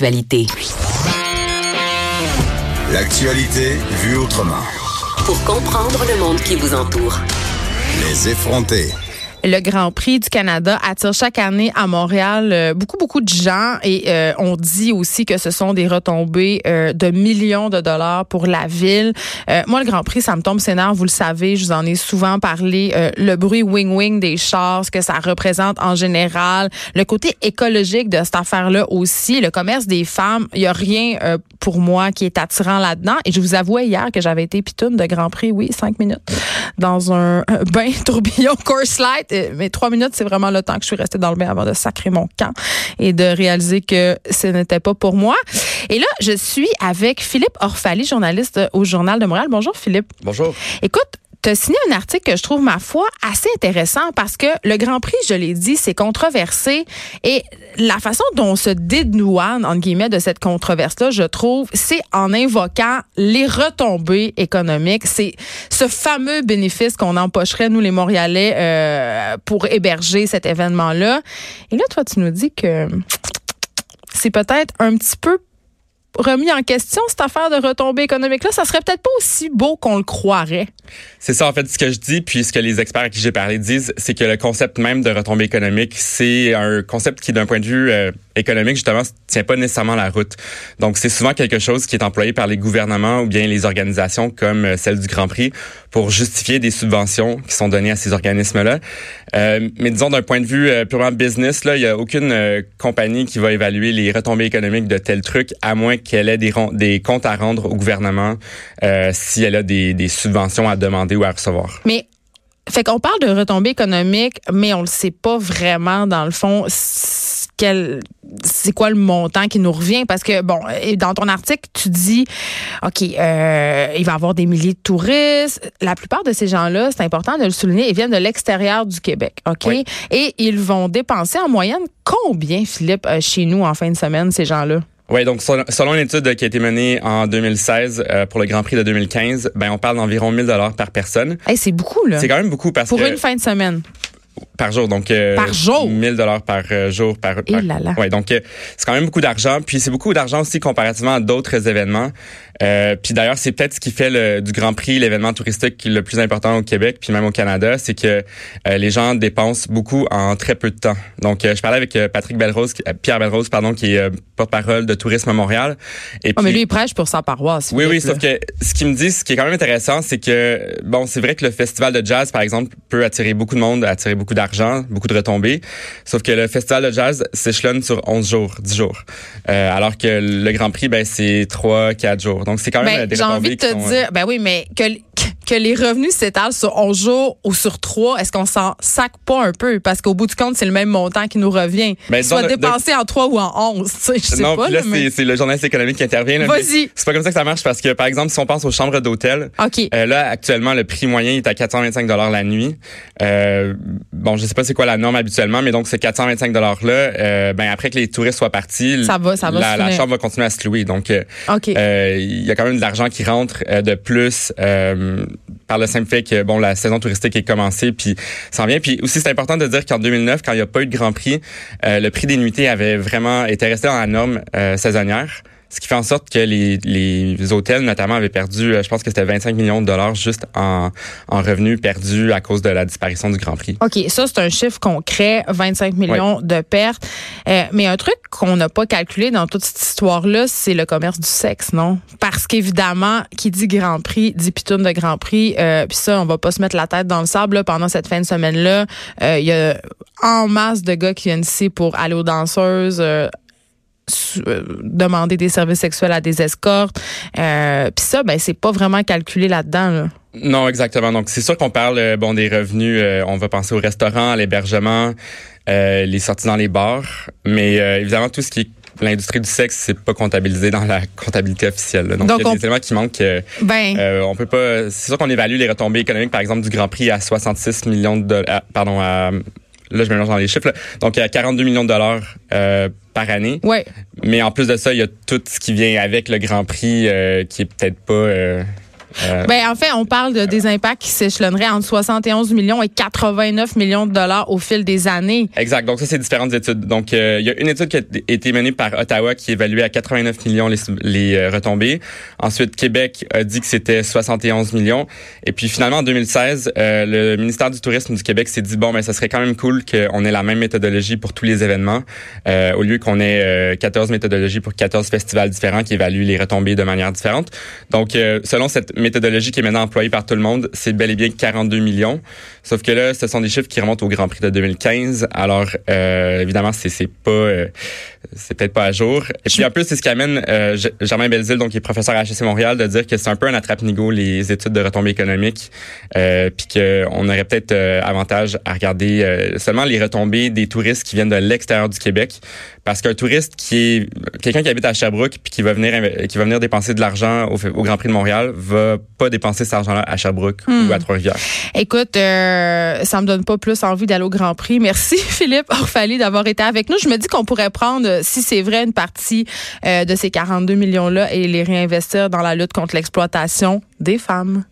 l'actualité. L'actualité vue autrement. Pour comprendre le monde qui vous entoure. Les effronter. Le Grand Prix du Canada attire chaque année à Montréal euh, beaucoup, beaucoup de gens et euh, on dit aussi que ce sont des retombées euh, de millions de dollars pour la ville. moi, le Grand Prix, ça me tombe sénard, vous le savez, je vous en ai souvent parlé. le bruit wing-wing des chars, ce que ça représente en général, le côté écologique de cette affaire-là aussi, le commerce des femmes, il y a rien pour moi qui est attirant là-dedans. Et je vous avouais hier que j'avais été pitoune de Grand Prix, oui, cinq minutes, dans un, bain tourbillon course light mais trois minutes, c'est vraiment le temps que je suis restée dans le bain avant de sacrer mon camp et de réaliser que ce n'était pas pour moi. Et là, je suis avec Philippe Orphalie, journaliste au Journal de Montréal. Bonjour, Philippe. Bonjour. Écoute, tu as signé un article que je trouve, ma foi, assez intéressant parce que le Grand Prix, je l'ai dit, c'est controversé. Et la façon dont on se dédouane, entre guillemets, de cette controverse-là, je trouve, c'est en invoquant les retombées économiques. C'est ce fameux bénéfice qu'on empocherait, nous, les Montréalais, euh, pour héberger cet événement-là. Et là, toi, tu nous dis que c'est peut-être un petit peu remis en question, cette affaire de retombée économique-là. Ça serait peut-être pas aussi beau qu'on le croirait. C'est ça, en fait, ce que je dis, puis ce que les experts à qui j'ai parlé disent, c'est que le concept même de retombée économique, c'est un concept qui, d'un point de vue euh, économique, justement, tient pas nécessairement la route. Donc, c'est souvent quelque chose qui est employé par les gouvernements ou bien les organisations comme euh, celle du Grand Prix pour justifier des subventions qui sont données à ces organismes-là. Euh, mais disons, d'un point de vue euh, purement business, là, il y a aucune euh, compagnie qui va évaluer les retombées économiques de tel truc, à moins qu'elle ait des, comptes à rendre au gouvernement si elle a des, des subventions à demander ou à recevoir. Fait qu'on parle de retombées économiques, mais on le sait pas vraiment dans le fond quel c'est quoi le montant qui nous revient? Parce que bon dans ton article tu dis ok euh, il va y avoir des milliers de touristes. La plupart de ces gens là c'est important de le souligner ils viennent de l'extérieur du Québec ok? Et ils vont dépenser en moyenne combien Philippe euh, chez nous en fin de semaine ces gens là oui, donc selon une étude qui a été menée en 2016 euh, pour le Grand Prix de 2015, ben on parle d'environ 1000 dollars par personne. Hey, c'est beaucoup là. C'est quand même beaucoup parce que pour une fin de semaine. Par jour, donc euh, par jour, 1000 dollars par euh, jour par. par là là. Ouais, donc euh, c'est quand même beaucoup d'argent. Puis c'est beaucoup d'argent aussi comparativement à d'autres événements. Euh, puis d'ailleurs, c'est peut-être ce qui fait le, du Grand Prix l'événement touristique le plus important au Québec, puis même au Canada, c'est que les gens dépensent beaucoup en très peu de temps. Donc, je parlais avec Patrick Belrose, Pierre Belrose, pardon, qui est porte-parole de Tourisme à Montréal. Et oh, mais lui, il prêche pour sa paroisse. Oui, oui, sauf que ce qu'il me dit, ce qui est quand même intéressant, c'est que bon, c'est vrai que le festival de jazz, par exemple, peut attirer beaucoup de monde, attirer beaucoup d'argent, beaucoup de retombées. Sauf que le festival de jazz s'échelonne sur 11 jours, 10 jours. Euh, alors que le Grand Prix, ben, c'est 3, 4 jours. Donc, c'est quand même ben, des retombées J'ai envie de te dire, ben oui, mais que, que les revenus s'étalent sur 11 jours ou sur 3, est-ce qu'on s'en sac pas un peu? Parce qu'au bout du compte, c'est le même montant qui nous revient. Ben, soit dépensé en 3 ou en 11. Je sais non, pas, là, c'est le journaliste économique qui intervient. Vas-y. C'est pas comme ça que ça marche parce que, par exemple, si on pense aux chambres d'hôtel. Euh, là, actuellement, le prix moyen est à 425 la nuit. Euh, bon, je sais pas c'est quoi la norme habituellement, mais donc, ces 425 $-là, euh, ben, après que les touristes soient partis, ça va, ça va la, la, chambre va continuer à se louer. Donc, euh, euh, il y a quand même de l'argent qui rentre de plus par le simple fait que bon la saison touristique est commencée puis ça en vient. Puis aussi c'est important de dire qu'en 2009 quand il n'y a pas eu de Grand Prix le prix des nuitées avait vraiment été resté dans la norme saisonnière ce qui fait en sorte que les, les hôtels, notamment, avaient perdu, euh, je pense que c'était 25 millions de dollars juste en, en revenus perdus à cause de la disparition du Grand Prix. OK, ça, c'est un chiffre concret, 25 millions de pertes. Euh, mais un truc qu'on n'a pas calculé dans toute cette histoire-là, c'est le commerce du sexe, non? Parce qu'évidemment, qui dit Grand Prix, dit pitoune de Grand Prix. Euh, Puis ça, on va pas se mettre la tête dans le sable là, pendant cette fin de semaine-là. Il y a en masse de gars qui viennent ici pour aller aux danseuses euh, demander des services sexuels à des escortes. Euh, Puis ça, ben c'est pas vraiment calculé là-dedans. Non, exactement. Donc c'est sûr qu'on parle euh, bon des revenus. Euh, on va penser au restaurant, à l'hébergement, les sorties dans les bars, mais évidemment tout ce qui est l'industrie du sexe, c'est pas comptabilisé dans la comptabilité officielle. Donc, il y a des éléments qui manquent. Ben. Euh, on peut pas. C'est sûr qu'on évalue les retombées économiques, par exemple, du Grand Prix à 66 millions de dollars. Pardon, à là, je mélange dans les chiffres. Donc, il y a 42 millions de dollars euh, par année. Ouais. Mais en plus de ça, il y a tout ce qui vient avec le Grand Prix euh, qui est peut-être pas... Euh, ben, en fait, on parle de, des impacts qui s'échelonneraient entre 71 millions et 89 millions de dollars au fil des années. Exact. Donc ça, c'est différentes études. Donc euh, il y a une étude qui a été menée par Ottawa qui évaluait à 89 millions les, les euh, retombées. Ensuite, Québec a dit que c'était 71 millions. Et puis finalement, en 2016, euh, le ministère du Tourisme du Québec s'est dit bon, mais ça serait quand même cool qu'on ait la même méthodologie pour tous les événements, au lieu qu'on ait 14 méthodologies pour 14 festivals différents qui évaluent les retombées de manière différente. Donc selon cette méthodologie qui est maintenant employée par tout le monde, c'est bel et bien 42 millions. Sauf que là, ce sont des chiffres qui remontent au Grand Prix de 2015. Alors, euh, évidemment, c'est pas euh, c'est peut-être pas à jour. Et puis en plus, c'est ce qui amène euh, Germain Belzile, donc qui est professeur à HEC Montréal, de dire que c'est un peu un attrape-nigo les études de retombées économiques, euh, puis qu'on aurait peut-être euh, avantage à regarder euh, seulement les retombées des touristes qui viennent de l'extérieur du Québec, parce qu'un touriste qui est quelqu'un qui habite à Sherbrooke puis qui va venir qui va venir dépenser de l'argent au, Grand Prix de Montréal va pas dépenser cet argent-là à Sherbrooke ou à hmm. Trois-Rivières. Écoute, euh, ça me donne pas plus envie d'aller au Grand Prix. Merci Philippe Orphalie d'avoir été avec nous. Je me dis qu'on pourrait prendre, si c'est vrai, une partie euh, de ces 42 millions-là et les réinvestir dans la lutte contre l'exploitation des femmes.